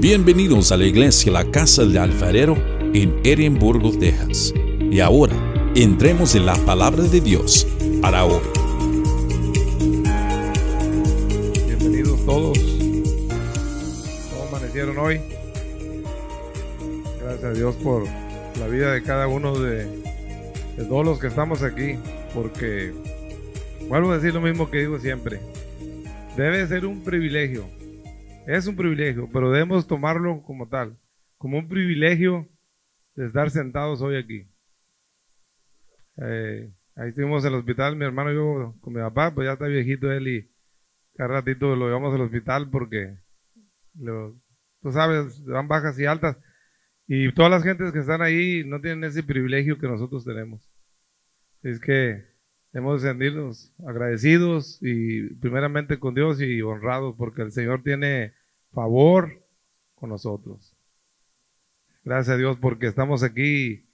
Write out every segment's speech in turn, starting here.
Bienvenidos a la iglesia La Casa del Alfarero en Edimburgo, Texas. Y ahora, entremos en la palabra de Dios para hoy. Bienvenidos todos. ¿Cómo amanecieron hoy? Gracias a Dios por la vida de cada uno de, de todos los que estamos aquí, porque vuelvo a decir lo mismo que digo siempre. Debe ser un privilegio. Es un privilegio, pero debemos tomarlo como tal, como un privilegio de estar sentados hoy aquí. Eh, ahí estuvimos en el hospital, mi hermano y yo con mi papá, pues ya está viejito él y cada ratito lo llevamos al hospital porque lo- tú sabes, dan bajas y altas. Y todas las gentes que están ahí no tienen ese privilegio que nosotros tenemos. Es que hemos de sentirnos agradecidos y primeramente con Dios y honrados porque el Señor tiene favor con nosotros. Gracias a Dios porque estamos aquí.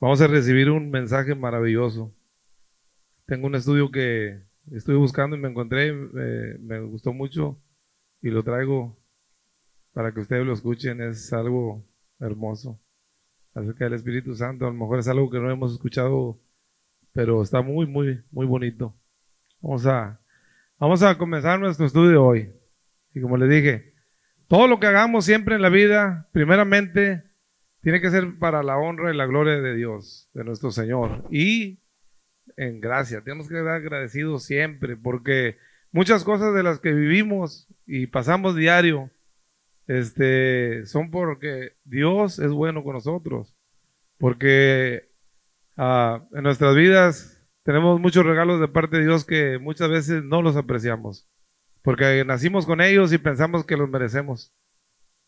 Vamos a recibir un mensaje maravilloso. Tengo un estudio que estuve buscando y me encontré, eh, me gustó mucho y lo traigo para que ustedes lo escuchen. Es algo hermoso acerca del Espíritu Santo. A lo mejor es algo que no hemos escuchado, pero está muy, muy, muy bonito. Vamos a, vamos a comenzar nuestro estudio hoy. Y como les dije, todo lo que hagamos siempre en la vida, primeramente, tiene que ser para la honra y la gloria de Dios, de nuestro Señor. Y en gracia, tenemos que estar agradecidos siempre, porque muchas cosas de las que vivimos y pasamos diario, este, son porque Dios es bueno con nosotros. Porque ah, en nuestras vidas tenemos muchos regalos de parte de Dios que muchas veces no los apreciamos. Porque nacimos con ellos y pensamos que los merecemos,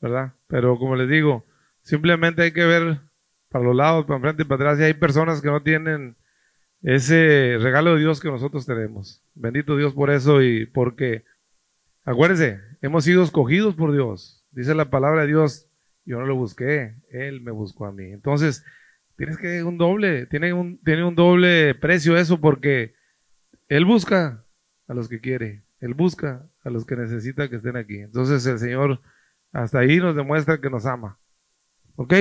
¿verdad? Pero como les digo, simplemente hay que ver para los lados, para enfrente y para atrás, y hay personas que no tienen ese regalo de Dios que nosotros tenemos. Bendito Dios por eso y porque, acuérdense, hemos sido escogidos por Dios. Dice la palabra de Dios, yo no lo busqué, Él me buscó a mí. Entonces, tienes que un doble, tiene un, tiene un doble precio eso porque Él busca a los que quiere, Él busca a los que necesita que estén aquí. Entonces el Señor hasta ahí nos demuestra que nos ama. ¿Ok?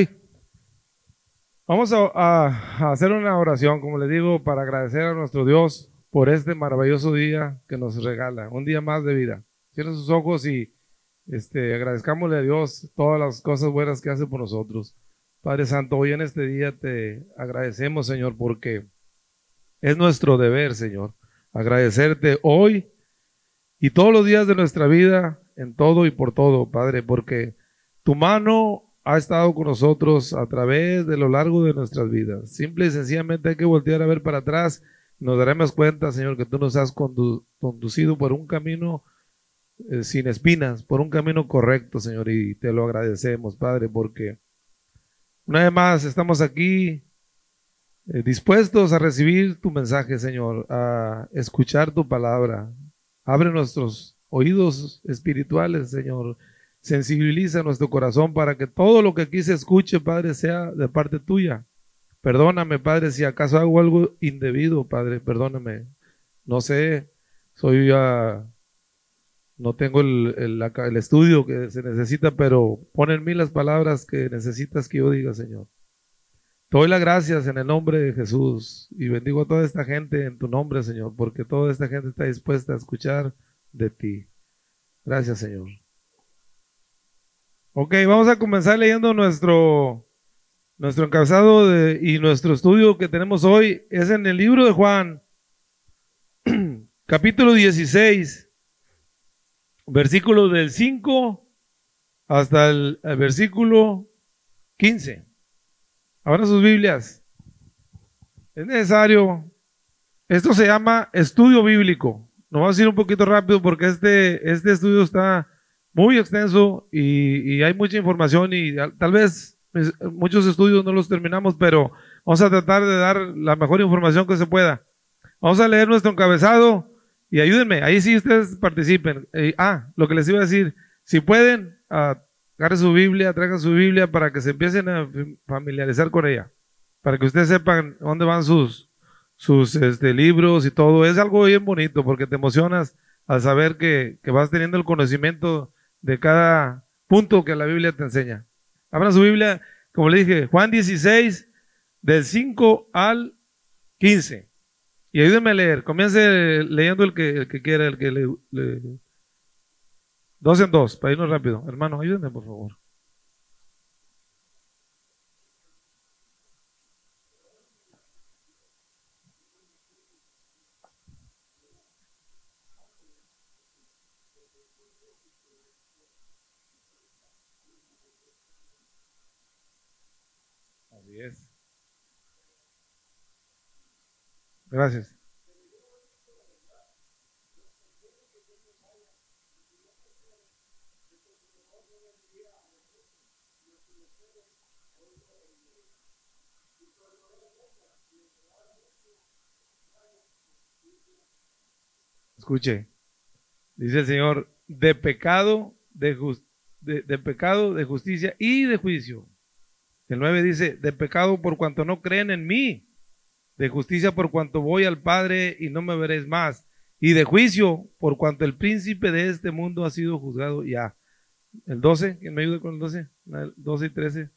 Vamos a, hacer una oración, como les digo, para agradecer a nuestro Dios por este maravilloso día que nos regala, un día más de vida. Cierren sus ojos y este, agradezcámosle a Dios todas las cosas buenas que hace por nosotros. Padre Santo, hoy en este día te agradecemos, Señor, porque es nuestro deber, Señor, agradecerte hoy y todos los días de nuestra vida, en todo y por todo, Padre, porque tu mano ha estado con nosotros a través de lo largo de nuestras vidas. Simple y sencillamente hay que voltear a ver para atrás. Nos daremos cuenta, Señor, que tú nos has condu- conducido por un camino eh, sin espinas, por un camino correcto, Señor, y te lo agradecemos, Padre, porque una vez más estamos aquí eh, dispuestos a recibir tu mensaje, Señor, a escuchar tu palabra. Abre nuestros oídos espirituales, Señor. Sensibiliza nuestro corazón para que todo lo que aquí se escuche, Padre, sea de parte tuya. Perdóname, Padre, si acaso hago algo indebido, Padre, perdóname. No sé, soy ya, no tengo el, el- el estudio que se necesita, pero pon en mí las palabras que necesitas que yo diga, Señor. Te doy las gracias en el nombre de Jesús y bendigo a toda esta gente en tu nombre, Señor, porque toda esta gente está dispuesta a escuchar de ti. Gracias, Señor. Ok, vamos a comenzar leyendo nuestro, nuestro encabezado de- y nuestro estudio que tenemos hoy. Es en el libro de Juan, capítulo 16, versículo del 5 hasta el, el versículo 15. Ahora sus Biblias. Es necesario. Esto se llama estudio bíblico. Nos vamos a ir un poquito rápido porque este, este estudio está muy extenso y, hay mucha información y al- tal vez muchos estudios no los terminamos, pero vamos a tratar de dar la mejor información que se pueda. Vamos a leer nuestro encabezado y ayúdenme, ahí sí ustedes participen. Eh, ah, lo que les iba a decir, si pueden, ah, agarren su Biblia, traigan su Biblia para que se empiecen a fam- familiarizar con ella, para que ustedes sepan dónde van sus, sus este, libros y todo. Es algo bien bonito porque te emocionas al saber que, que vas teniendo el conocimiento de cada punto que la Biblia te enseña. Abra su Biblia, como le dije, Juan 16, del 5 al 15. Y ayúdenme a leer. Comience leyendo el que, el que quiera, el que le, Dos en dos, para irnos rápido. Hermano, ayúdenme, por favor. Así. Gracias. Escuche, dice el Señor, de pecado, de, de, pecado, de justicia y de juicio. El 9 dice, de pecado por cuanto no creen en mí, de justicia por cuanto voy al Padre y no me veréis más, y de juicio por cuanto el príncipe de este mundo ha sido juzgado ya. El 12, ¿quién me ayuda con el 12? 12 y 13.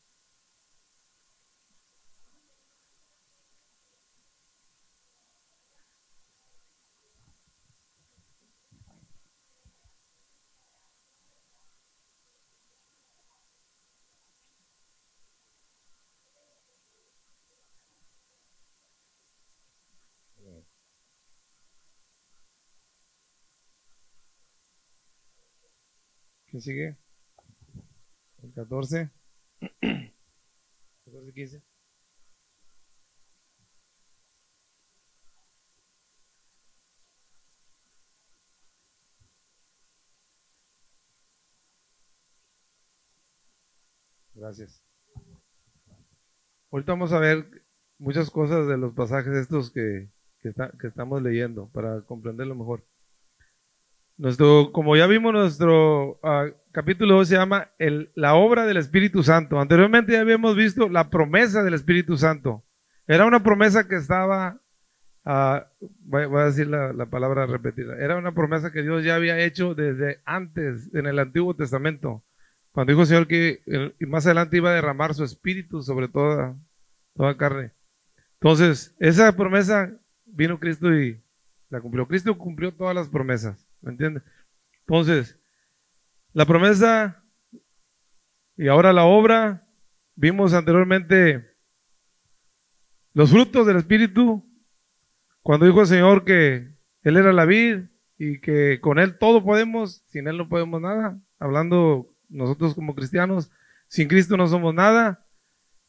¿Quién sigue? El 14. 14, 15. Gracias. Ahorita vamos a ver muchas cosas de los pasajes estos que, que, que estamos leyendo para comprenderlo mejor. Nuestro, como ya vimos, nuestro uh, capítulo se llama el, la obra del Espíritu Santo. Anteriormente ya habíamos visto la promesa del Espíritu Santo. Era una promesa que estaba, uh, voy, a decir la, la, palabra repetida, era una promesa que Dios ya había hecho desde antes, en el Antiguo Testamento, cuando dijo el Señor que más adelante iba a derramar su Espíritu sobre toda, toda carne. Entonces, esa promesa vino Cristo y la cumplió. Cristo cumplió todas las promesas. ¿Me entiendes? Entonces, la promesa y ahora la obra, vimos anteriormente los frutos del Espíritu, cuando dijo el Señor que Él era la vid y que con Él todo podemos, sin Él no podemos nada, hablando nosotros como cristianos, sin Cristo no somos nada,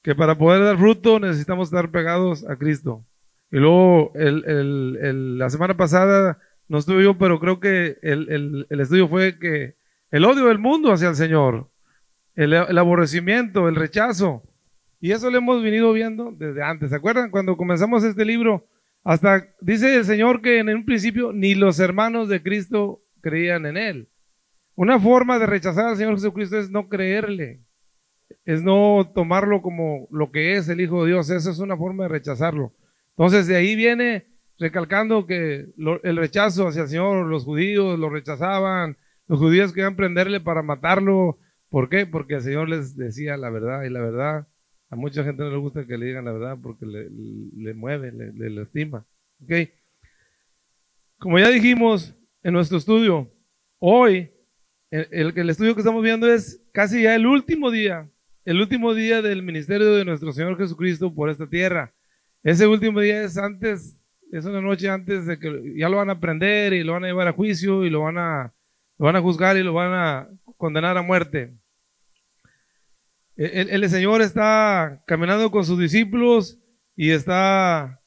que para poder dar fruto necesitamos estar pegados a Cristo. Y luego la semana pasada no estuve yo, pero creo que el, estudio fue que el odio del mundo hacia el Señor, el, aborrecimiento, el rechazo, y eso lo hemos venido viendo desde antes. ¿Se acuerdan cuando comenzamos este libro? Hasta dice el Señor que en un principio ni los hermanos de Cristo creían en Él. Una forma de rechazar al Señor Jesucristo es no creerle, es no tomarlo como lo que es el Hijo de Dios. Esa es una forma de rechazarlo. Entonces de ahí viene recalcando que el rechazo hacia el Señor, los judíos lo rechazaban, los judíos querían prenderle para matarlo. ¿Por qué? Porque el Señor les decía la verdad y la verdad a mucha gente no le gusta que le digan la verdad porque le, mueve, le, lastima. ¿Okay? Como ya dijimos en nuestro estudio, hoy el, el estudio que estamos viendo es casi ya el último día, el último día del ministerio de nuestro Señor Jesucristo por esta tierra. Ese último día es antes es una noche antes de que ya lo van a prender y lo van a llevar a juicio y lo van a, van a juzgar y lo van a condenar a muerte. El, el, Señor está caminando con sus discípulos y está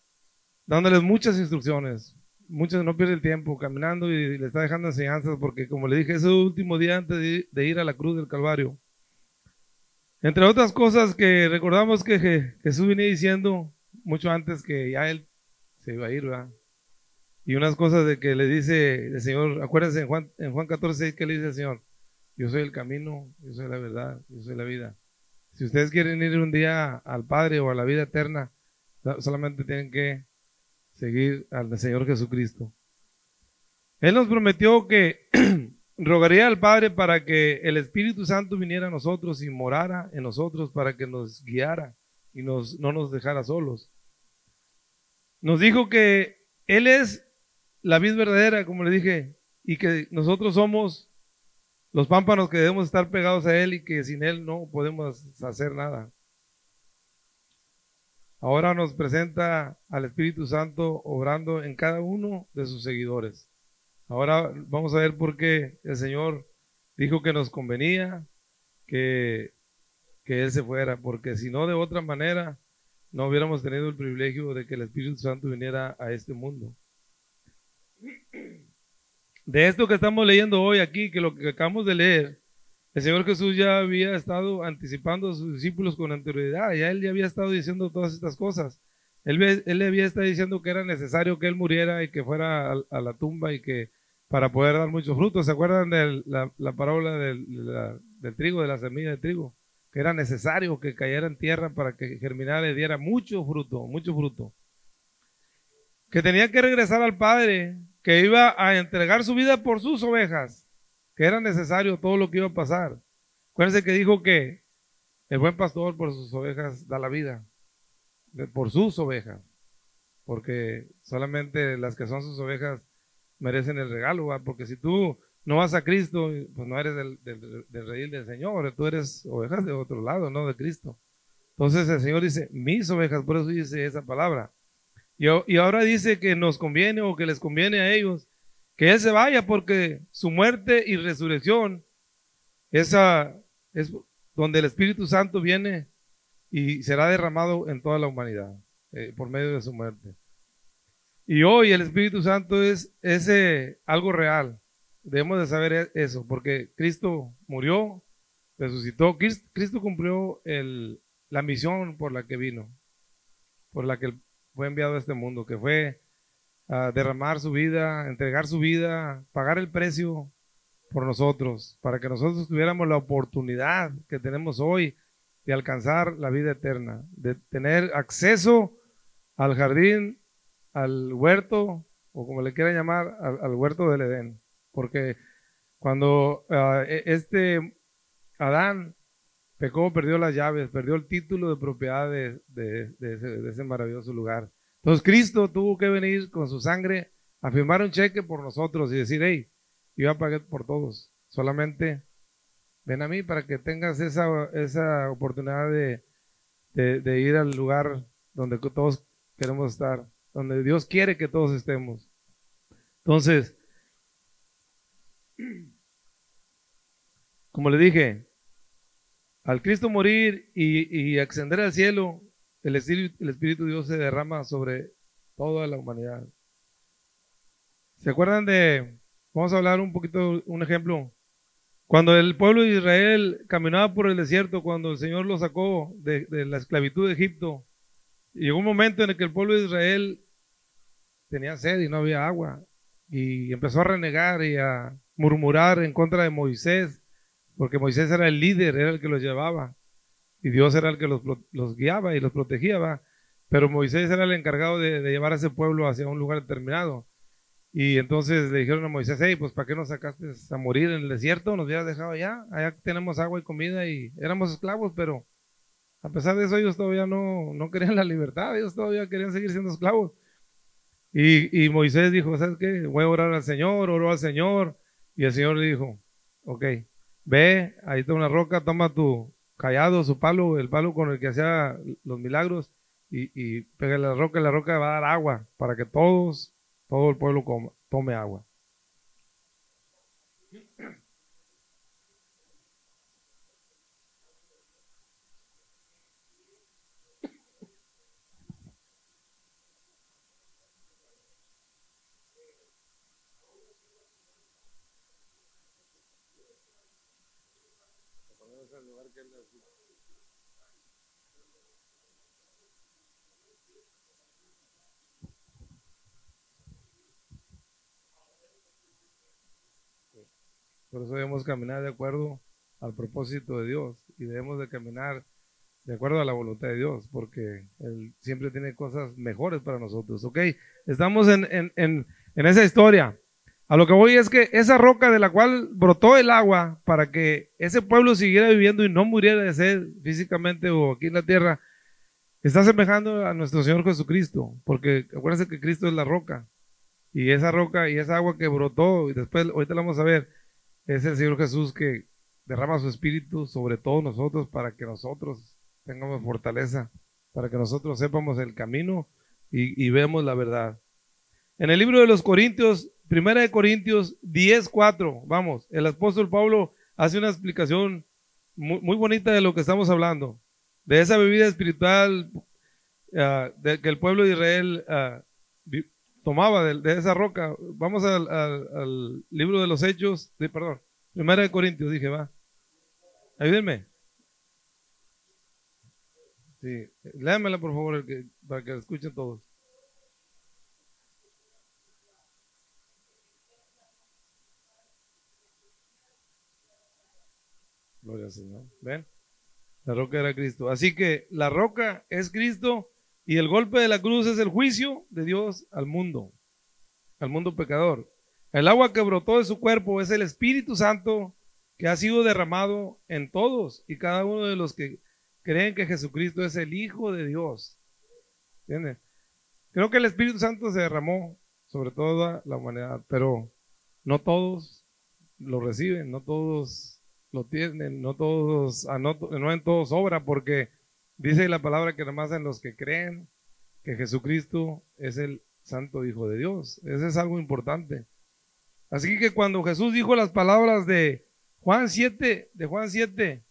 dándoles muchas instrucciones. Muchos no pierde el tiempo caminando y le está dejando enseñanzas porque, como le dije, es el último día antes de, ir a la cruz del Calvario. Entre otras cosas que recordamos que Jesús venía diciendo mucho antes que ya él se iba a ir, ¿verdad? Y unas cosas de que le dice el Señor, acuérdense en Juan, en Juan 14, 6 que le dice el Señor, yo soy el camino, yo soy la verdad, yo soy la vida. Si ustedes quieren ir un día al Padre o a la vida eterna, solamente tienen que seguir al Señor Jesucristo. Él nos prometió que rogaría al Padre para que el Espíritu Santo viniera a nosotros y morara en nosotros para que nos guiara y nos, no nos dejara solos. Nos dijo que Él es la vid verdadera, como le dije, y que nosotros somos los pámpanos que debemos estar pegados a Él y que sin Él no podemos hacer nada. Ahora nos presenta al Espíritu Santo obrando en cada uno de sus seguidores. Ahora vamos a ver por qué el Señor dijo que nos convenía que, que Él se fuera, porque si no, de otra manera, no hubiéramos tenido el privilegio de que el Espíritu Santo viniera a este mundo de esto que estamos leyendo hoy aquí, que lo que acabamos de leer, el Señor Jesús ya había estado anticipando a sus discípulos con anterioridad, ya él ya había estado diciendo todas estas cosas. Él, él le había estado diciendo que era necesario que él muriera y que fuera a, la tumba y que para poder dar muchos frutos. ¿Se acuerdan de la, parábola del, del, trigo, de la semilla de trigo? Que era necesario que cayera en tierra para que germinara y diera mucho fruto, mucho fruto. Que tenía que regresar al Padre que iba a entregar su vida por sus ovejas, que era necesario todo lo que iba a pasar. Acuérdense que dijo que el buen pastor por sus ovejas da la vida, por sus ovejas, porque solamente las que son sus ovejas merecen el regalo, porque si tú no vas a Cristo, pues no eres del, rey del Señor, tú eres ovejas de otro lado, no de Cristo. Entonces el Señor dice, mis ovejas, por eso dice esa palabra. Y, ahora dice que nos conviene o que les conviene a ellos que Él se vaya porque su muerte y resurrección es donde el Espíritu Santo viene y será derramado en toda la humanidad eh, por medio de su muerte. Y hoy el Espíritu Santo es ese algo real. Debemos de saber e, eso, porque Cristo murió, resucitó. Cristo cumplió el, la misión por la que vino, por la que fue enviado a este mundo, que fue a derramar su vida, entregar su vida, pagar el precio por nosotros, para que nosotros tuviéramos la oportunidad que tenemos hoy de alcanzar la vida eterna, de tener acceso al jardín, al huerto, o como le quieran llamar, al, huerto del Edén. Porque cuando ah, e, este Adán pecó, perdió las llaves, perdió el título de propiedad de, ese, maravilloso lugar. Entonces Cristo tuvo que venir con su sangre a firmar un cheque por nosotros y decir, hey, yo a pagar por todos, solamente ven a mí para que tengas esa, esa oportunidad de, de ir al lugar donde todos queremos estar, donde Dios quiere que todos estemos. Entonces, como le dije, al Cristo morir y, ascender al cielo, el Espíritu, el Espíritu de Dios se derrama sobre toda la humanidad. ¿Se acuerdan de, vamos a hablar un poquito, un ejemplo? Cuando el pueblo de Israel caminaba por el desierto, cuando el Señor lo sacó de, de la esclavitud de Egipto, llegó un momento en el que el pueblo de Israel tenía sed y no había agua, y empezó a renegar y a murmurar en contra de Moisés porque Moisés era el líder, era el que los llevaba, y Dios era el que los, guiaba y los protegía, pero Moisés era el encargado de, llevar a ese pueblo hacia un lugar determinado. Y entonces le dijeron a Moisés, hey, pues ¿para qué nos sacaste a morir en el desierto? Nos hubieras dejado allá, allá tenemos agua y comida y éramos esclavos, pero a pesar de eso ellos todavía no, no querían la libertad, ellos todavía querían seguir siendo esclavos. Y, y Moisés dijo, ¿sabes qué? Voy a orar al Señor, oró al Señor, y el Señor le dijo, ok, Ve, ahí está una roca, toma tu callado, su palo, el palo con el que hacía los milagros, y, y pega la roca, la roca va a dar agua para que todos, todo el pueblo tome agua. Por eso debemos caminar de acuerdo al propósito de Dios y debemos de caminar de acuerdo a la voluntad de Dios, porque Él siempre tiene cosas mejores para nosotros. Ok, estamos en, esa historia. A lo que voy es que esa roca de la cual brotó el agua para que ese pueblo siguiera viviendo y no muriera de sed físicamente o aquí en la tierra, está semejando a nuestro Señor Jesucristo, porque acuérdense que Cristo es la roca. Y esa roca y esa agua que brotó, y después, ahorita la vamos a ver, es el Señor Jesús que derrama su espíritu sobre todos nosotros para que nosotros tengamos fortaleza, para que nosotros sepamos el camino y, y vemos la verdad. En el libro de los Corintios, Primera de Corintios 10.4, vamos, el apóstol Pablo hace una explicación muy, bonita de lo que estamos hablando, de esa bebida espiritual ah, de, que el pueblo de Israel uh, tomaba de, esa roca. Vamos al, al, libro de los Hechos, de, perdón, Primera de Corintios, dije, va. Ayúdenme. Sí, léamela por favor para que la escuchen todos. Gloria al Señor. ¿Ven? La roca era Cristo. Así que la roca es Cristo y el golpe de la cruz es el juicio de Dios al mundo, al mundo pecador. El agua que brotó de su cuerpo es el Espíritu Santo que ha sido derramado en todos y cada uno de los que creen que Jesucristo es el Hijo de Dios. ¿Entiendes? Creo que el Espíritu Santo se derramó sobre toda la humanidad, pero no todos lo reciben, no todos lo tienen, no todos, ah, no, en todos obra, porque dice la palabra que más en los que creen que Jesucristo es el Santo Hijo de Dios. Eso es algo importante. Así que cuando Jesús dijo las palabras de Juan 7, de Juan 7,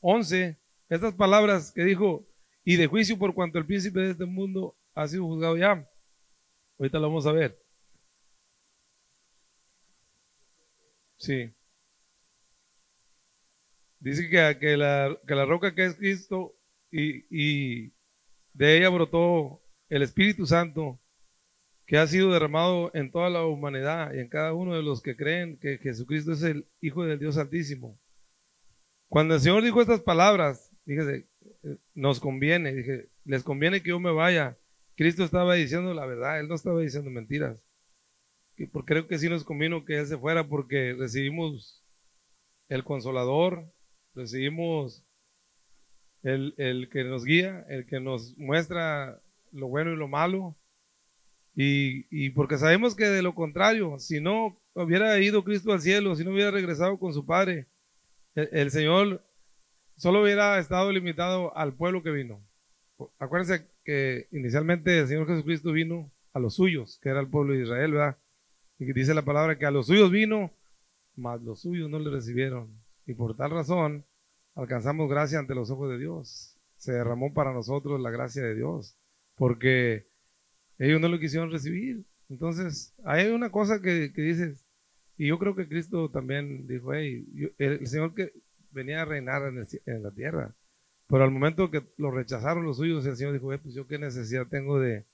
11, estas palabras que dijo, y de juicio por cuanto el príncipe de este mundo ha sido juzgado ya. Ahorita lo vamos a ver. Sí. Dice que, que, la, roca que es Cristo y, de ella brotó el Espíritu Santo que ha sido derramado en toda la humanidad y en cada uno de los que creen que Jesucristo es el Hijo del Dios Altísimo. Cuando el Señor dijo estas palabras, fíjese, nos conviene, dije, les conviene que yo me vaya. Cristo estaba diciendo la verdad, Él no estaba diciendo mentiras. Porque creo que sí nos convino que Él se fuera porque recibimos el consolador, recibimos el, el, que nos guía, el que nos muestra lo bueno y lo malo. Y, y, porque sabemos que de lo contrario, si no hubiera ido Cristo al cielo, si no hubiera regresado con su Padre, el, Señor solo hubiera estado limitado al pueblo que vino. Acuérdense que inicialmente el Señor Jesucristo vino a los suyos, que era el pueblo de Israel, ¿verdad? Y dice la palabra que a los suyos vino, mas los suyos no le recibieron. Y por tal razón alcanzamos gracia ante los ojos de Dios. Se derramó para nosotros la gracia de Dios, porque ellos no lo quisieron recibir. Entonces, hay una cosa que, que dices, y yo creo que Cristo también dijo, hey, el, Señor que venía a reinar en, la tierra, pero al momento que lo rechazaron los suyos, el Señor dijo, pues yo qué necesidad tengo de...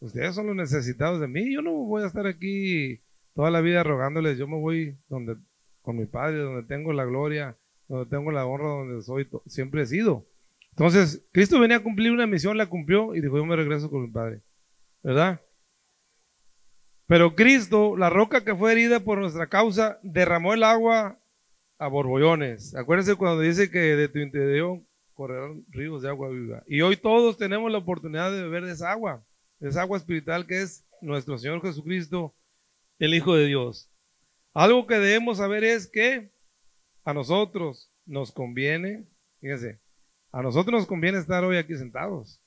Ustedes son los necesitados de mí, yo no voy a estar aquí toda la vida rogándoles, yo me voy donde con mi Padre, donde tengo la gloria, donde tengo la honra, donde soy, siempre he sido. Entonces, Cristo venía a cumplir una misión, la cumplió y dijo, yo me regreso con mi Padre. ¿Verdad? Pero Cristo, la roca que fue herida por nuestra causa, derramó el agua a borbollones. Acuérdense cuando dice que de tu interior correrán ríos de agua viva. Y hoy todos tenemos la oportunidad de beber de esa agua, de esa agua espiritual que es nuestro Señor Jesucristo, el Hijo de Dios. Algo que debemos saber es que a nosotros nos conviene, fíjense, a nosotros nos conviene estar hoy aquí sentados,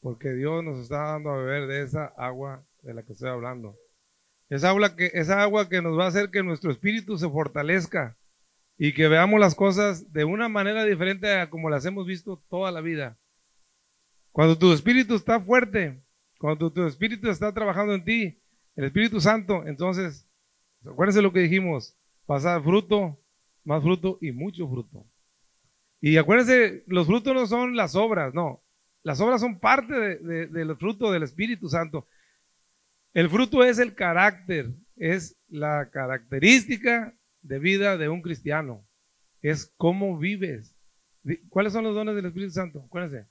porque Dios nos está dando a beber de esa agua de la que estoy hablando. Esa agua que, esa agua que nos va a hacer que nuestro espíritu se fortalezca y que veamos las cosas de una manera diferente a como las hemos visto toda la vida. Cuando tu espíritu está fuerte, cuando tu espíritu está trabajando en ti, el Espíritu Santo, entonces Acuérdense lo que dijimos, pasar fruto, más fruto y mucho fruto. Y acuérdense, los frutos no son las obras, no. Las obras son parte de, del fruto del Espíritu Santo. El fruto es el carácter, es la característica de vida de un cristiano. Es cómo vives. ¿Cuáles son los dones del Espíritu Santo? Acuérdense.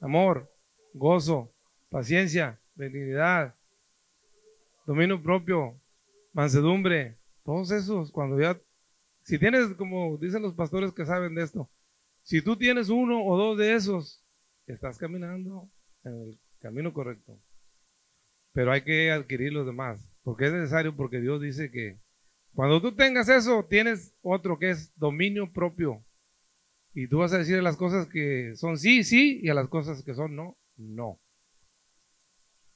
Amor, gozo, paciencia, benignidad, dominio propio, mansedumbre, todos esos, cuando ya, si tienes, como dicen los pastores que saben de esto, si tú tienes uno o dos de esos, estás caminando en el camino correcto. Pero hay que adquirir los demás, porque es necesario, porque Dios dice que cuando tú tengas eso, tienes otro que es dominio propio. Y tú vas a decir las cosas que son sí, sí, y a las cosas que son no, no.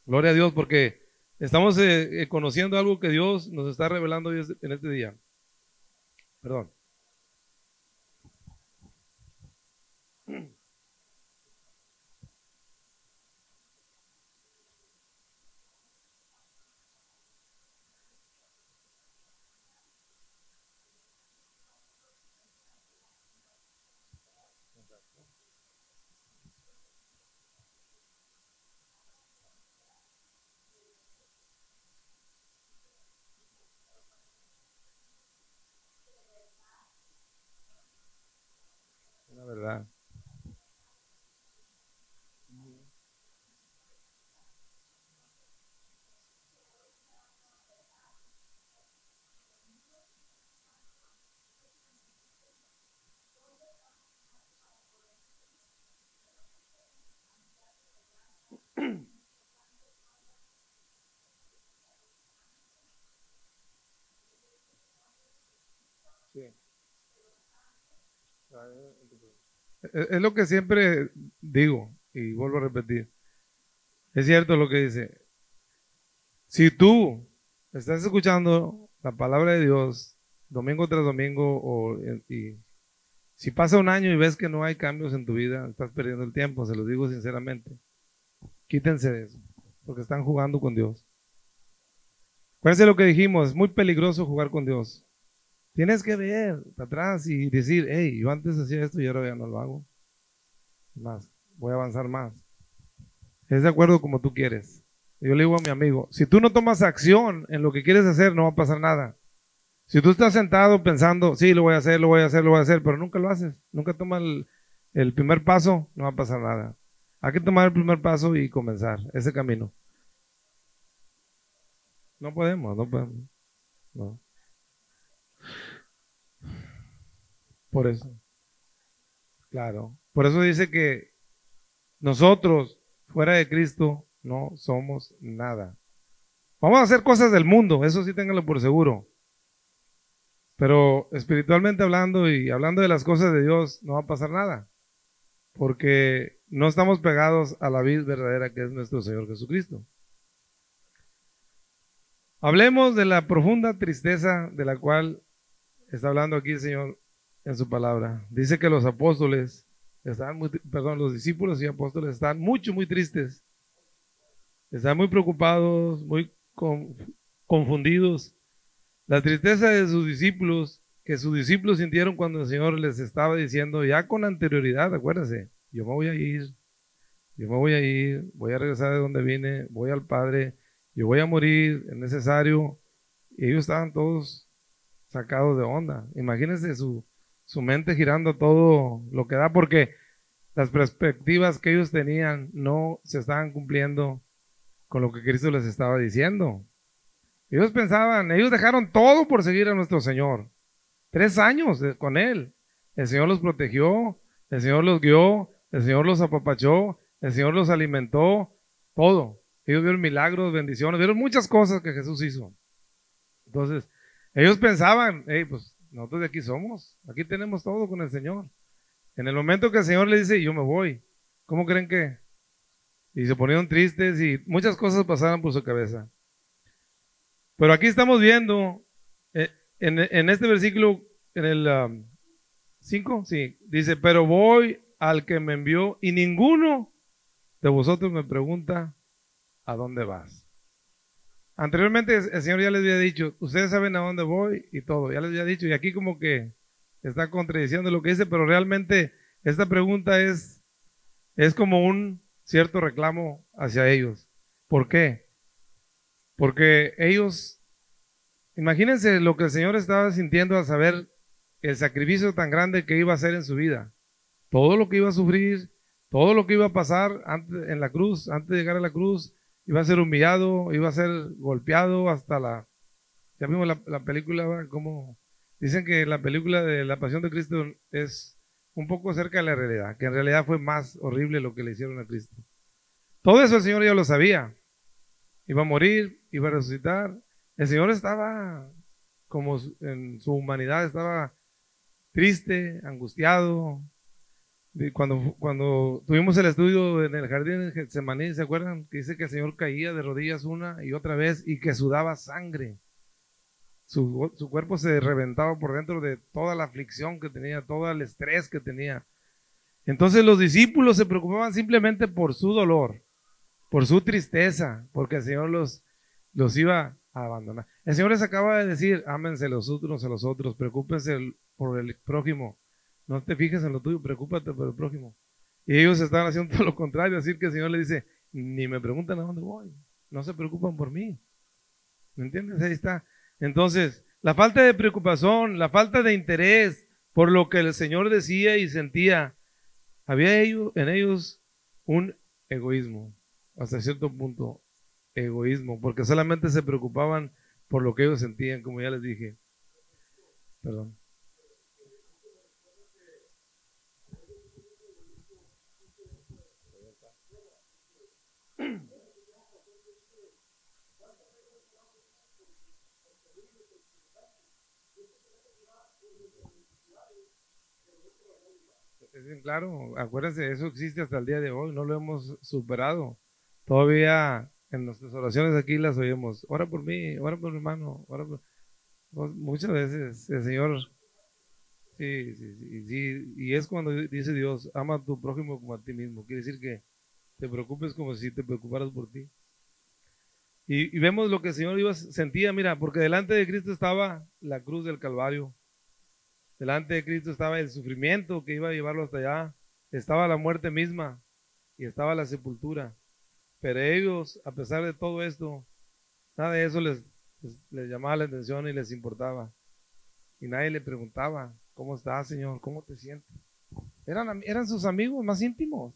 Gloria a Dios, porque estamos eh, eh, conociendo algo que Dios nos está revelando en este día. Perdón. verdad. Sí. Es lo que siempre digo y vuelvo a repetir. Es cierto lo que dice. Si tú estás escuchando la palabra de Dios domingo tras domingo o, y si pasa un año y ves que no hay cambios en tu vida, estás perdiendo el tiempo, se lo digo sinceramente. Quítense de eso, porque están jugando con Dios. Acuérdense lo que dijimos, es muy peligroso jugar con Dios. Tienes que ver atrás y decir, hey, yo antes hacía esto y ahora ya no lo hago. Más, voy a avanzar más. Es de acuerdo como tú quieres. Yo le digo a mi amigo, si tú no tomas acción en lo que quieres hacer, no va a pasar nada. Si tú estás sentado pensando, sí, lo voy a hacer, lo voy a hacer, lo voy a hacer, pero nunca lo haces, nunca tomas el, el primer paso, no va a pasar nada. Hay que tomar el primer paso y comenzar ese camino. No podemos, no podemos. No. Por eso. Claro. Por eso dice que nosotros, fuera de Cristo, no somos nada. Vamos a hacer cosas del mundo, eso sí ténganlo por seguro. Pero espiritualmente hablando y hablando de las cosas de Dios, no va a pasar nada. Porque no estamos pegados a la vida verdadera que es nuestro Señor Jesucristo. Hablemos de la profunda tristeza de la cual está hablando aquí el Señor en su palabra. Dice que los apóstoles están muy, perdón, los discípulos y apóstoles están mucho, muy tristes. Están muy preocupados, muy confundidos. La tristeza de sus discípulos, que sus discípulos sintieron cuando el Señor les estaba diciendo, ya con anterioridad, acuérdense, yo me voy a ir, yo me voy a ir, voy a regresar de donde vine, voy al Padre, yo voy a morir, es necesario. Y ellos estaban todos sacados de onda. Imagínense su, su mente girando todo lo que da, porque las perspectivas que ellos tenían no se estaban cumpliendo con lo que Cristo les estaba diciendo. Ellos pensaban, ellos dejaron todo por seguir a nuestro Señor. Tres años con Él. El Señor los protegió, el Señor los guió, el Señor los apapachó, el Señor los alimentó, todo. Ellos vieron milagros, bendiciones, vieron muchas cosas que Jesús hizo. Entonces, ellos pensaban, hey, pues nosotros de aquí somos, aquí tenemos todo con el Señor. En el momento que el Señor le dice, yo me voy, ¿cómo creen que? Y se ponieron tristes y muchas cosas pasaron por su cabeza. Pero aquí estamos viendo, eh, en, este versículo, en el 5, um, sí, dice, pero voy al que me envió y ninguno de vosotros me pregunta, ¿a dónde vas? Anteriormente el Señor ya les había dicho, ustedes saben a dónde voy y todo, ya les había dicho, y aquí como que está contradiciendo lo que dice, pero realmente esta pregunta es, es como un cierto reclamo hacia ellos. ¿Por qué? Porque ellos, imagínense lo que el Señor estaba sintiendo al saber el sacrificio tan grande que iba a hacer en su vida, todo lo que iba a sufrir, todo lo que iba a pasar antes, en la cruz, antes de llegar a la cruz, iba a ser humillado, iba a ser golpeado hasta la Ya vimos la, la película, como dicen que la película de la Pasión de Cristo es un poco cerca de la realidad, que en realidad fue más horrible lo que le hicieron a Cristo. Todo eso el Señor ya lo sabía. Iba a morir, iba a resucitar. El Señor estaba como en su humanidad, estaba triste, angustiado. Cuando, cuando tuvimos el estudio en el jardín de ¿se acuerdan? Que dice que el Señor caía de rodillas una y otra vez y que sudaba sangre. Su, su, cuerpo se reventaba por dentro de toda la aflicción que tenía, todo el estrés que tenía. Entonces los discípulos se preocupaban simplemente por su dolor, por su tristeza, porque el Señor los, los iba a abandonar. El Señor les acaba de decir, ámense los unos a los otros, preocúpense por el prójimo. No te fijes en lo tuyo, preocúpate por el prójimo. Y ellos estaban haciendo todo lo contrario, decir que el Señor le dice, ni me preguntan a dónde voy, no se preocupan por mí. ¿Me entiendes? Ahí está. Entonces, la falta de preocupación, la falta de interés por lo que el Señor decía y sentía, había en ellos un egoísmo, hasta cierto punto, egoísmo, porque solamente se preocupaban por lo que ellos sentían, como ya les dije. Perdón. Claro, acuérdense, eso existe hasta el día de hoy, no lo hemos superado. Todavía en nuestras oraciones aquí las oímos, ora por mí, ora por mi hermano, ora por... Pues, muchas veces el Señor, sí, sí, sí, y es cuando dice Dios, ama a tu prójimo como a ti mismo, quiere decir que te preocupes como si te preocuparas por ti. Y, vemos lo que el Señor iba, sentía, mira, porque delante de Cristo estaba la cruz del Calvario, Delante de Cristo estaba el sufrimiento que iba a llevarlo hasta allá, estaba la muerte misma y estaba la sepultura. Pero ellos, a pesar de todo esto, nada de eso les, les, llamaba la atención y les importaba. Y nadie le preguntaba, ¿cómo estás, Señor? ¿Cómo te sientes? Eran, eran sus amigos más íntimos.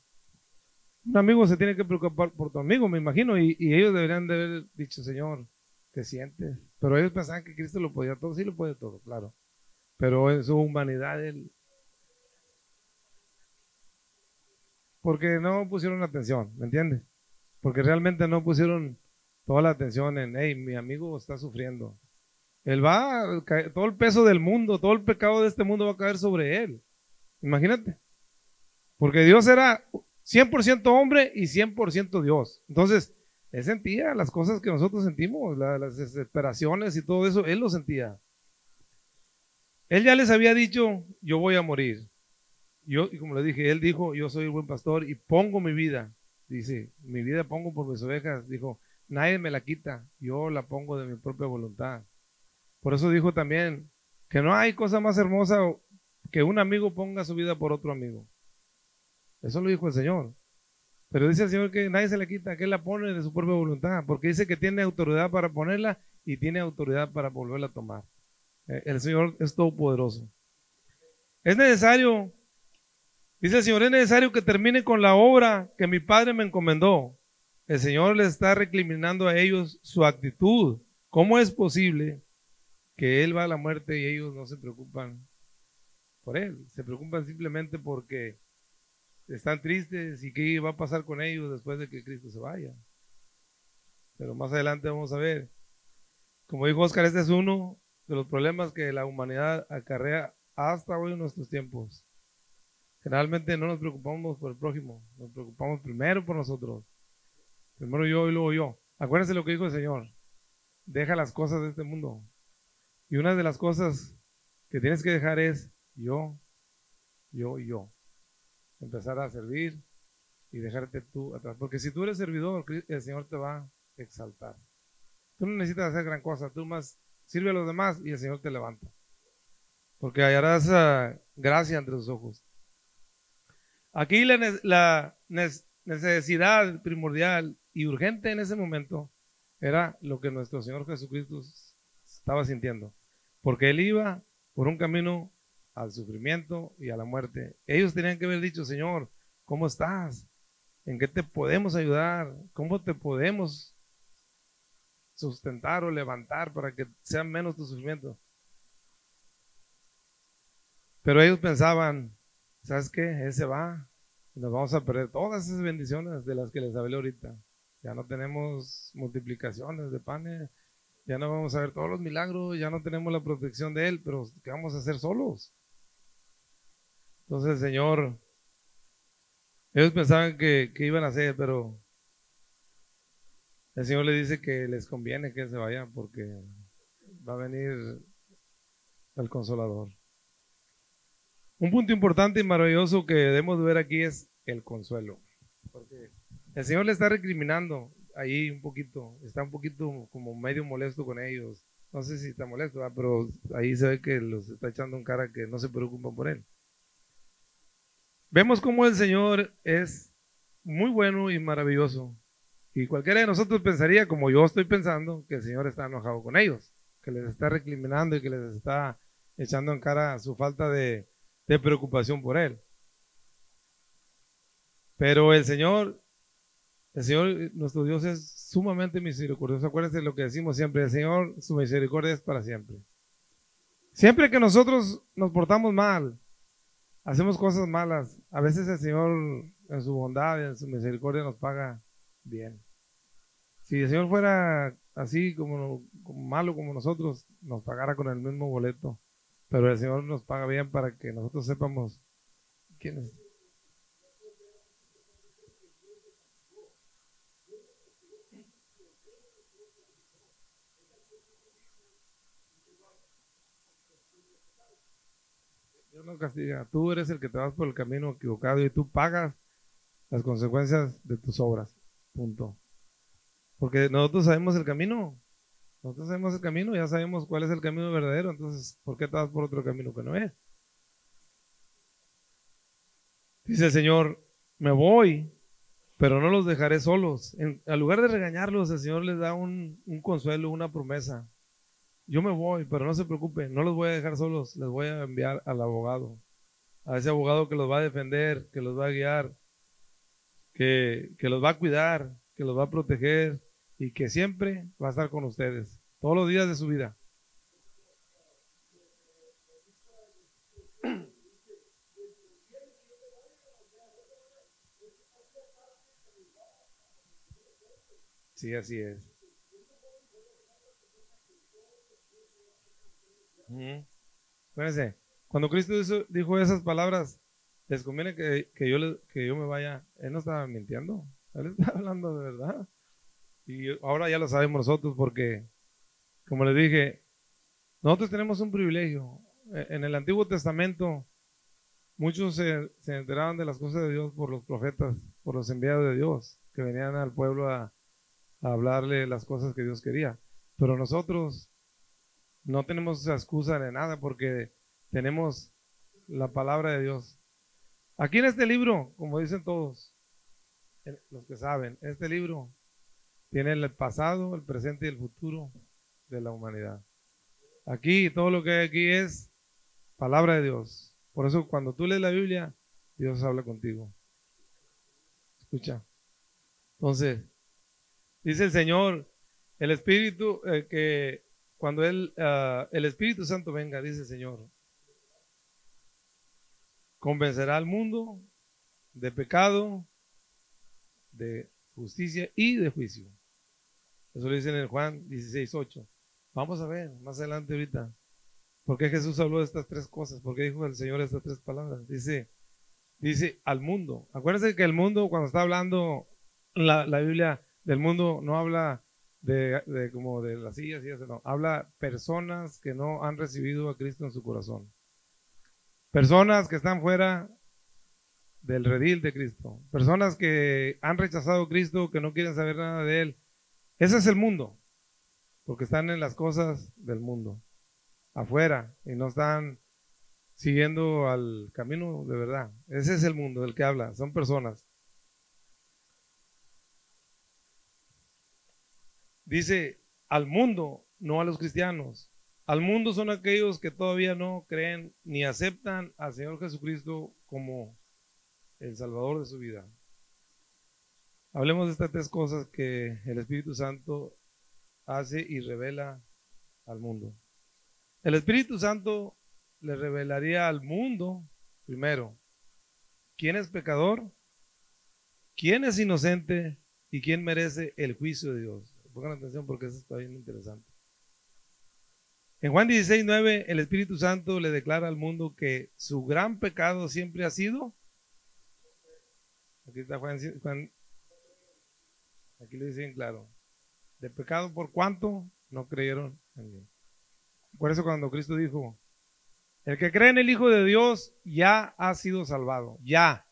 Un amigo se tiene que preocupar por tu amigo, me imagino, y, ellos deberían de haber dicho, Señor, ¿te sientes? Pero ellos pensaban que Cristo lo podía todo, sí lo puede todo, claro pero en su humanidad él... Porque no pusieron atención, ¿me entiendes? Porque realmente no pusieron toda la atención en, hey, mi amigo está sufriendo. Él va, todo el peso del mundo, todo el pecado de este mundo va a caer sobre él. Imagínate. Porque Dios era 100% hombre y 100% Dios. Entonces, él sentía las cosas que nosotros sentimos, las desesperaciones y todo eso, él lo sentía. Él ya les había dicho, yo voy a morir. Yo, y como le dije, él dijo, yo soy el buen pastor y pongo mi vida. Dice, mi vida pongo por mis ovejas. Dijo, nadie me la quita, yo la pongo de mi propia voluntad. Por eso dijo también que no hay cosa más hermosa que un amigo ponga su vida por otro amigo. Eso lo dijo el Señor. Pero dice el Señor que nadie se la quita, que Él la pone de su propia voluntad, porque dice que tiene autoridad para ponerla y tiene autoridad para volverla a tomar. Eh, el Señor es todopoderoso. Es necesario, dice el Señor, es necesario que termine con la obra que mi Padre me encomendó. El Señor le está recriminando a ellos su actitud. ¿Cómo es posible que Él va a la muerte y ellos no se preocupan por Él? Se preocupan simplemente porque están tristes y qué va a pasar con ellos después de que Cristo se vaya. Pero más adelante vamos a ver. Como dijo Oscar, este es uno de los problemas que la humanidad acarrea hasta hoy en nuestros tiempos. Generalmente no nos preocupamos por el prójimo, nos preocupamos primero por nosotros. Primero yo y luego yo. Acuérdense lo que dijo el Señor. Deja las cosas de este mundo. Y una de las cosas que tienes que dejar es yo, yo yo. Empezar a servir y dejarte tú atrás. Porque si tú eres servidor, el Señor te va a exaltar. Tú no necesitas hacer gran cosa, tú más sirve a los demás y el Señor te levanta. Porque hallarás esa gracia entre tus ojos. Aquí la, necesidad primordial y urgente en ese momento era lo que nuestro Señor Jesucristo estaba sintiendo. Porque Él iba por un camino al sufrimiento y a la muerte. Ellos tenían que haber dicho, Señor, ¿cómo estás? ¿En qué te podemos ayudar? ¿Cómo te podemos sustentar o levantar para que sean menos tus sufrimientos. Pero ellos pensaban, ¿sabes qué? Ese va, nos vamos a perder todas esas bendiciones de las que les hablé ahorita. Ya no tenemos multiplicaciones de panes, ya no vamos a ver todos los milagros, ya no tenemos la protección de Él, pero ¿qué vamos a hacer solos? Entonces Señor, ellos pensaban que, iban a hacer, pero el Señor le dice que les conviene que se vayan porque va a venir el consolador. Un punto importante y maravilloso que debemos ver aquí es el consuelo. Porque el Señor le está recriminando ahí un poquito, está un poquito como medio molesto con ellos. No sé si está molesto, pero ahí se ve que los está echando en cara que no se preocupan por él. Vemos cómo el Señor es muy bueno y maravilloso. Y cualquiera de nosotros pensaría, como yo estoy pensando, que el Señor está enojado con ellos, que les está recriminando y que les está echando en cara su falta de, de preocupación por Él. Pero el Señor el Señor, nuestro Dios es sumamente misericordioso. Acuérdense de lo que decimos siempre, el Señor, su misericordia es para siempre. Siempre que nosotros nos portamos mal, hacemos cosas malas, a veces el Señor en su bondad y en su misericordia nos paga bien. Si el Señor fuera así como, malo como nosotros, nos pagara con el mismo boleto. Pero el Señor nos paga bien para que nosotros sepamos quién es. No castiga. Tú eres el que te vas por el camino equivocado y tú pagas las consecuencias de tus obras. Punto. Porque nosotros sabemos el camino. Nosotros sabemos el camino, ya sabemos cuál es el camino verdadero. Entonces, ¿por qué te vas por otro camino que no es? Dice el Señor, me voy, pero no los dejaré solos. En, lugar de regañarlos, el Señor les da un, un consuelo, una promesa yo me voy, pero no se preocupen, no los voy a dejar solos, les voy a enviar al abogado, a ese abogado que los va a defender, que los va a guiar, que, que los va a cuidar, que los va a proteger y que siempre va a estar con ustedes, todos los días de su vida. Sí, así es. Cuando Cristo dijo esas palabras, les conviene que, yo, me vaya. Él no estaba mintiendo, él estaba hablando de verdad. Y ahora ya lo sabemos nosotros porque, como les dije, nosotros tenemos un privilegio. E, en el Antiguo Testamento, muchos se, enteraban de las cosas de Dios por los profetas, por los enviados de Dios, que venían al pueblo a hablarle las cosas que Dios quería. Pero nosotros no tenemos excusa de nada porque tenemos la palabra de Dios. Aquí en este libro, como dicen todos, los que saben, este libro tiene el pasado, el presente y el futuro de la humanidad. Aquí todo lo que hay aquí es palabra de Dios. Por eso cuando tú lees la Biblia, Dios habla contigo. Escucha. Entonces, dice el Señor, el Espíritu eh, que cuando él, ah, el Espíritu Santo venga, dice el Señor, convencerá al mundo de pecado, de justicia y de juicio. Eso lo dice en Juan 16, 8. Vamos a ver más adelante ahorita. ¿Por qué Jesús habló de estas tres cosas? ¿Por qué dijo el Señor estas tres palabras? Dice, dice al mundo. Acuérdense que el mundo, cuando está hablando la, la Biblia del mundo, no habla de, como de las sillas y eso, no. Habla personas que no han recibido a Cristo en su corazón. Personas que están fuera del redil de Cristo. Personas que han rechazado Cristo, que no quieren saber nada de Él. Ese es el mundo. Porque están en las cosas del mundo. Afuera. Y no están siguiendo al camino de verdad. Ese es el mundo del que habla. Son personas. Dice al mundo, no a los cristianos. Al mundo son aquellos que todavía no creen ni aceptan al Señor Jesucristo como el Salvador de su vida. Hablemos de estas tres cosas que el Espíritu Santo hace y revela al mundo. El Espíritu Santo le revelaría al mundo, primero, quién es pecador, quién es inocente y quién merece el juicio de Dios. Pongan atención porque eso está bien interesante. En Juan 16, 9, el Espíritu Santo le declara al mundo que su gran pecado siempre ha sido. Aquí está Juan, aquí le dicen claro. De pecado por cuánto no creyeron en mí. Por eso cuando Cristo dijo, el que cree en el Hijo de Dios ya ha sido salvado, ya.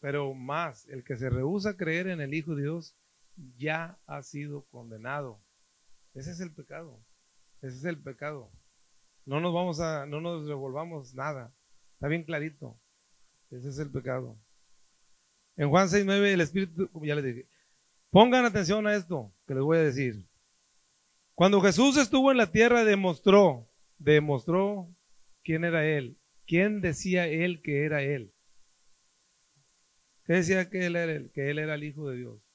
Pero más, el que se rehúsa a creer en el Hijo de Dios ya ha sido condenado. Ese es el pecado. Ese es el pecado. No nos vamos a, no nos revolvamos nada. Está bien clarito. Ese es el pecado. En Juan 6.9 el Espíritu, como ya les dije, pongan atención a esto que les voy a decir. Cuando Jesús estuvo en la tierra demostró, demostró quién era Él, quién decía Él que era Él. ¿Qué decía que Él era Él? Que Él era el Hijo de Dios.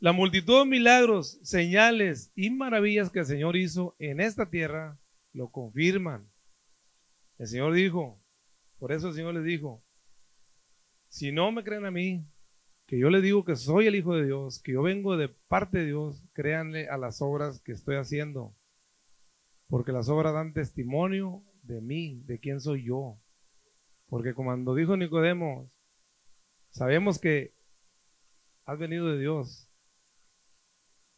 La multitud de milagros, señales y maravillas que el Señor hizo en esta tierra lo confirman. El Señor dijo, por eso el Señor les dijo, si no me creen a mí, que yo les digo que soy el Hijo de Dios, que yo vengo de parte de Dios, créanle a las obras que estoy haciendo, porque las obras dan testimonio de mí, de quién soy yo. Porque como dijo Nicodemo, sabemos que has venido de Dios,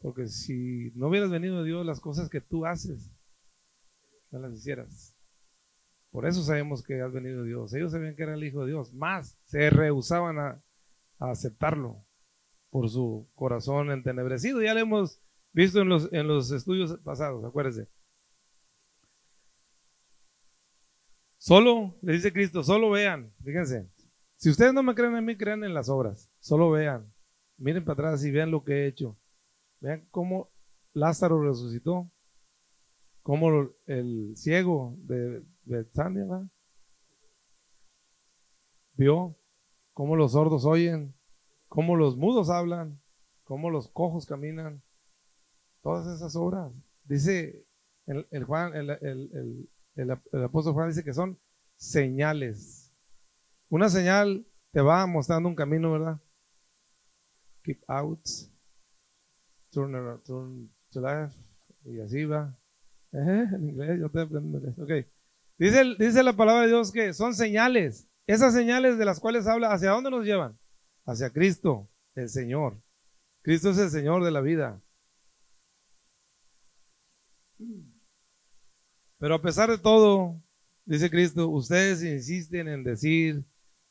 porque si no hubieras venido de Dios, las cosas que tú haces, no las hicieras. Por eso sabemos que has venido de Dios. Ellos sabían que era el Hijo de Dios. Más, se rehusaban a, aceptarlo por su corazón entenebrecido. Ya lo hemos visto en los, en los estudios pasados, acuérdense. Solo, le dice Cristo, solo vean, fíjense. Si ustedes no me creen en mí, crean en las obras. Solo vean. Miren para atrás y vean lo que he hecho. Vean cómo Lázaro resucitó, cómo el ciego de Bethania vio, cómo los sordos oyen, cómo los mudos hablan, cómo los cojos caminan, todas esas obras. Dice el, Juan, el, el apóstol Juan dice que son señales. Una señal te va mostrando un camino, ¿verdad? Keep out turn, turn y así va. en inglés, yo te aprendo Ok. Dice, dice la palabra de Dios que son señales. Esas señales de las cuales habla, ¿hacia dónde nos llevan? Hacia Cristo, el Señor. Cristo es el Señor de la vida. Pero a pesar de todo, dice Cristo, ustedes insisten en decir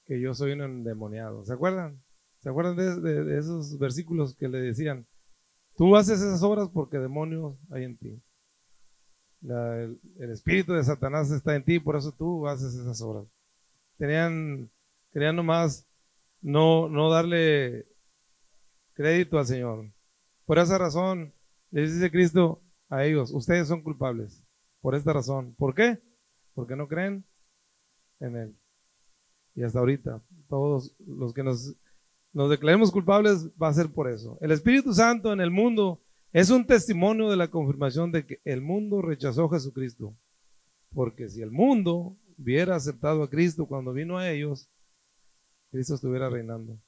que yo soy un endemoniado. ¿Se acuerdan? ¿Se acuerdan de esos versículos que le decían? Tú haces esas obras porque demonios hay en ti. el, espíritu de Satanás está en ti, por eso tú haces esas obras. Tenían, querían nomás no, no darle crédito al Señor. Por esa razón, les dice Cristo a ellos, ustedes son culpables. Por esta razón. ¿Por qué? Porque no creen en Él. Y hasta ahorita, todos los que nos nos declaremos culpables, va a ser por eso. El Espíritu Santo en el mundo es un testimonio de la confirmación de que el mundo rechazó a Jesucristo. Porque si el mundo hubiera aceptado a Cristo cuando vino a ellos, Cristo estuviera reinando.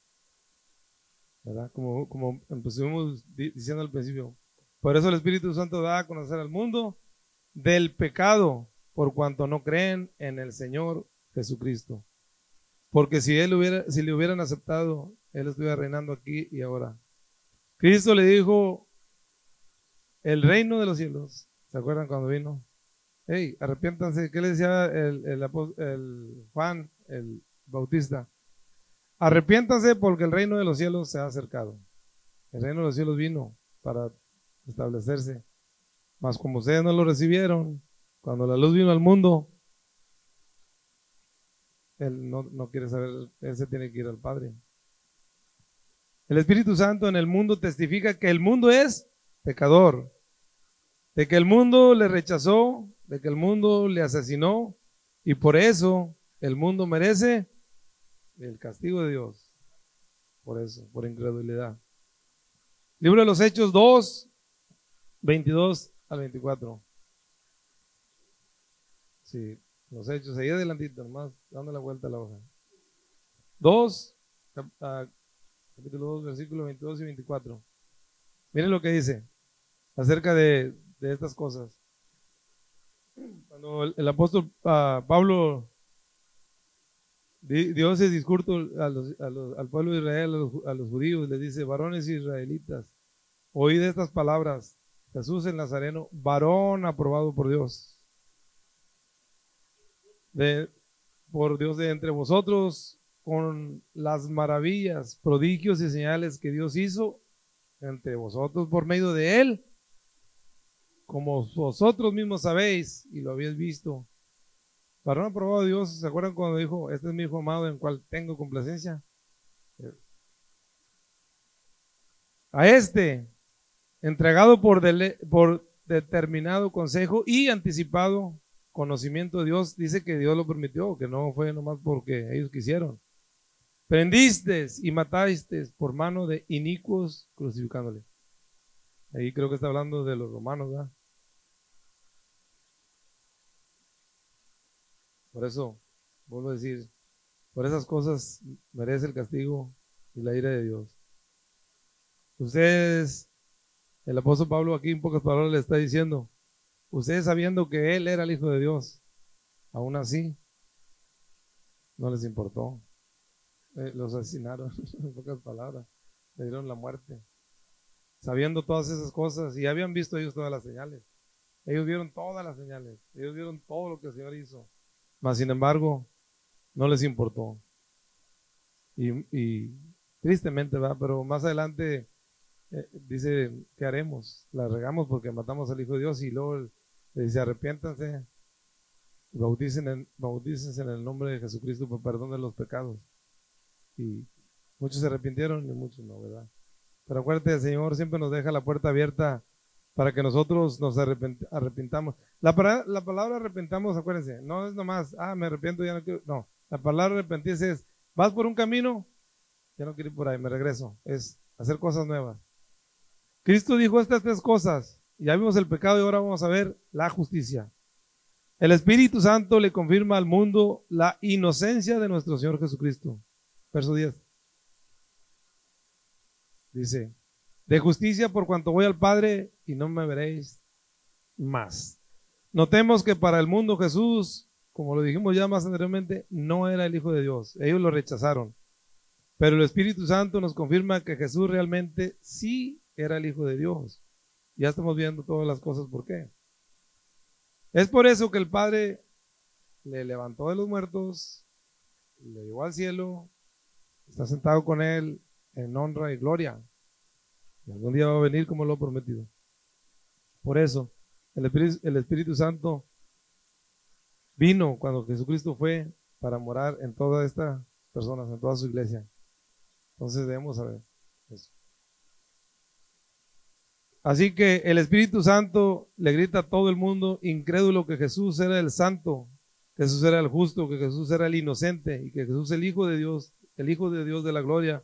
¿Verdad? Como, como empezamos diciendo al principio. Por eso el Espíritu Santo da a conocer al mundo del pecado por cuanto no creen en el Señor Jesucristo. Porque si él hubiera, si le hubieran aceptado, él estuviera reinando aquí y ahora. Cristo le dijo, el reino de los cielos, ¿se acuerdan cuando vino? Hey, arrepiéntanse, ¿qué le decía el, el Juan, el Bautista? Arrepiéntanse porque el reino de los cielos se ha acercado. El reino de los cielos vino para establecerse. Mas como ustedes no lo recibieron, cuando la luz vino al mundo, él no, no quiere saber, él se tiene que ir al Padre. El Espíritu Santo en el mundo testifica que el mundo es pecador, de que el mundo le rechazó, de que el mundo le asesinó y por eso el mundo merece el castigo de Dios. Por eso, por incredulidad. Libro de los Hechos 2, 22 al 24. Sí, los Hechos, ahí adelantito, nomás dando la vuelta a la hoja. 2, ah, capítulo 2, versículos 22 y 24. Miren lo que dice acerca de, estas cosas. Cuando el, apóstol ah, Pablo dio ese discurso al pueblo de Israel, a los, a los judíos, les dice, varones israelitas, oíd estas palabras, Jesús el Nazareno, varón aprobado por Dios. De, por Dios de entre vosotros, con las maravillas, prodigios y señales que Dios hizo entre vosotros por medio de él, como vosotros mismos sabéis y lo habéis visto. Varón aprobado de Dios, ¿se acuerdan cuando dijo, este es mi hijo amado en cual tengo complacencia? A este entregado por, por determinado consejo y anticipado conocimiento de Dios, dice que Dios lo permitió, que no fue nomás porque ellos quisieron. Prendiste y mataste por mano de inicuos crucificándole. Ahí creo que está hablando de los romanos, ¿verdad? Por eso, vuelvo a decir, por esas cosas merece el castigo y la ira de Dios. Ustedes el apóstol Pablo aquí en pocas palabras le está diciendo, ustedes sabiendo que él era el Hijo de Dios, aún así, no les importó. Eh, los asesinaron, en pocas palabras, le dieron la muerte. Sabiendo todas esas cosas, y habían visto ellos todas las señales. Ellos vieron todas las señales, ellos vieron todo lo que el Señor hizo. Mas, sin embargo, no les importó. Y, y tristemente, va, pero más adelante eh, dice, ¿qué haremos? La regamos porque matamos al Hijo de Dios y luego le dice, arrepiéntanse y en, bautícense en el nombre de Jesucristo por perdón de los pecados. Y muchos se arrepintieron y muchos no, ¿verdad? Pero acuérdate, el Señor siempre nos deja la puerta abierta para que nosotros nos arrepintamos. La, la palabra arrepentamos, acuérdense, no es nomás, ah, me arrepiento, ya no quiero. No, la palabra arrepentirse es, vas por un camino, ya no quiero ir por ahí, me regreso. Es hacer cosas nuevas. Cristo dijo estas tres cosas. Ya vimos el pecado y ahora vamos a ver la justicia. El Espíritu Santo le confirma al mundo la inocencia de nuestro Señor Jesucristo. Verso 10. Dice, de justicia por cuanto voy al Padre y no me veréis más. Notemos que para el mundo Jesús, como lo dijimos ya más anteriormente, no era el Hijo de Dios. Ellos lo rechazaron. Pero el Espíritu Santo nos confirma que Jesús realmente sí era el Hijo de Dios. Ya estamos viendo todas las cosas por qué. Es por eso que el Padre le levantó de los muertos, le llevó al cielo, está sentado con él en honra y gloria. Y algún día va a venir como lo prometido. Por eso, el Espíritu, el Espíritu Santo vino cuando Jesucristo fue para morar en todas estas personas, en toda su iglesia. Entonces debemos saber eso. Así que el Espíritu Santo le grita a todo el mundo incrédulo que Jesús era el santo, que Jesús era el justo, que Jesús era el inocente y que Jesús es el Hijo de Dios, el Hijo de Dios de la gloria.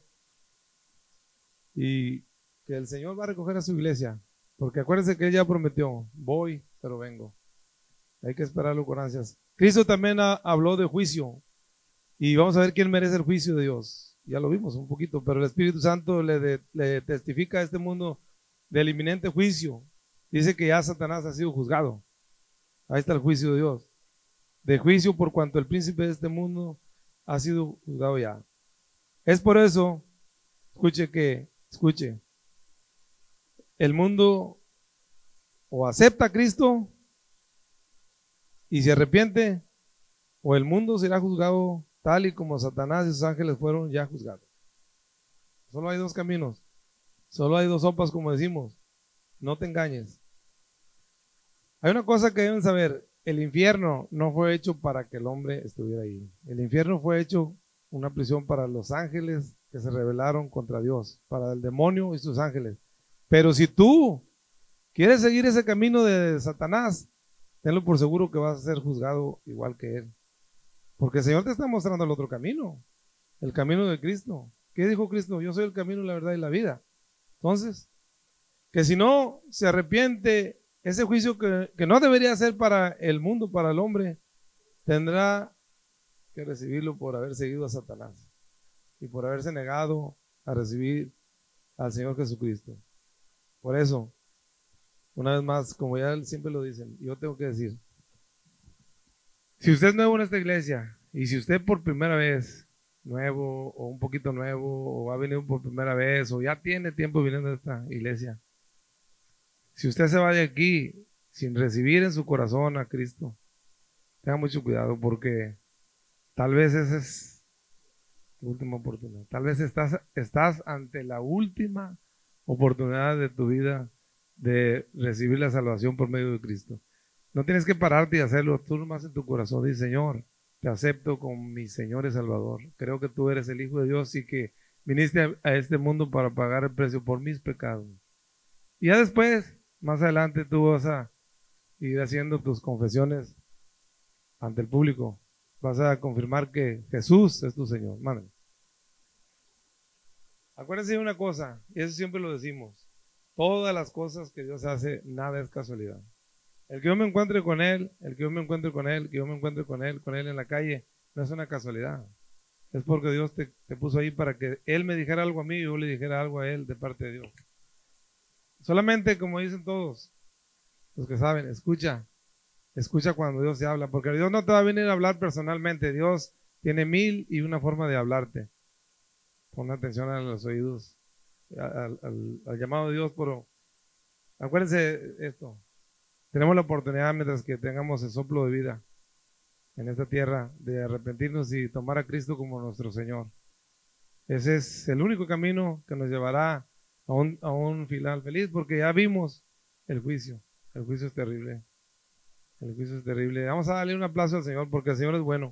Y que el Señor va a recoger a su iglesia, porque acuérdense que ella prometió, voy, pero vengo. Hay que esperarlo con ansias. Cristo también habló de juicio y vamos a ver quién merece el juicio de Dios. Ya lo vimos un poquito, pero el Espíritu Santo le testifica a este mundo del inminente juicio. Dice que ya Satanás ha sido juzgado. Ahí está el juicio de Dios. De juicio por cuanto el príncipe de este mundo ha sido juzgado ya. Es por eso, escuche que, escuche, el mundo o acepta a Cristo y se arrepiente, o el mundo será juzgado tal y como Satanás y sus ángeles fueron ya juzgados. Solo hay dos caminos. Solo hay dos sopas, como decimos. No te engañes. Hay una cosa que deben saber. El infierno no fue hecho para que el hombre estuviera ahí. El infierno fue hecho una prisión para los ángeles que se rebelaron contra Dios, para el demonio y sus ángeles. Pero si tú quieres seguir ese camino de Satanás, tenlo por seguro que vas a ser juzgado igual que él. Porque el Señor te está mostrando el otro camino, el camino de Cristo. ¿Qué dijo Cristo? Yo soy el camino, la verdad y la vida. Entonces, que si no se arrepiente, ese juicio que, no debería ser para el mundo, para el hombre, tendrá que recibirlo por haber seguido a Satanás y por haberse negado a recibir al Señor Jesucristo. Por eso, una vez más, como ya siempre lo dicen, yo tengo que decir, si usted es nuevo en esta iglesia y si usted por primera vez, nuevo o un poquito nuevo, o ha venido por primera vez, o ya tiene tiempo viniendo a esta iglesia, si usted se va de aquí sin recibir en su corazón a Cristo, tenga mucho cuidado porque tal vez esa es tu última oportunidad. Tal vez estás, estás ante la última oportunidad de tu vida de recibir la salvación por medio de Cristo. No tienes que pararte y hacerlo. Tú nomás en tu corazón dices, Señor, te acepto como mi Señor y Salvador. Creo que tú eres el Hijo de Dios y que viniste a, este mundo para pagar el precio por mis pecados. Y ya después, más adelante, tú vas a ir haciendo tus confesiones ante el público. Vas a confirmar que Jesús es tu Señor. Mándame. Acuérdense de una cosa, y eso siempre lo decimos. Todas las cosas que Dios hace, nada es casualidad. El que yo me encuentre con Él, el que yo me encuentre con Él, que yo me encuentre con Él, con Él en la calle, no es una casualidad. Es porque Dios te, puso ahí para que Él me dijera algo a mí y yo le dijera algo a Él de parte de Dios. Solamente, como dicen todos, los que saben, escucha, escucha cuando Dios te habla, porque Dios no te va a venir a hablar personalmente, Dios tiene mil y una forma de hablarte. Pon atención a los oídos, al, al llamado de Dios, pero acuérdense esto, tenemos la oportunidad, mientras que tengamos el soplo de vida en esta tierra, de arrepentirnos y tomar a Cristo como nuestro Señor. Ese es el único camino que nos llevará a un, a un final feliz, porque ya vimos el juicio. El juicio es terrible. El juicio es terrible. Vamos a darle un aplauso al Señor, porque el Señor es bueno.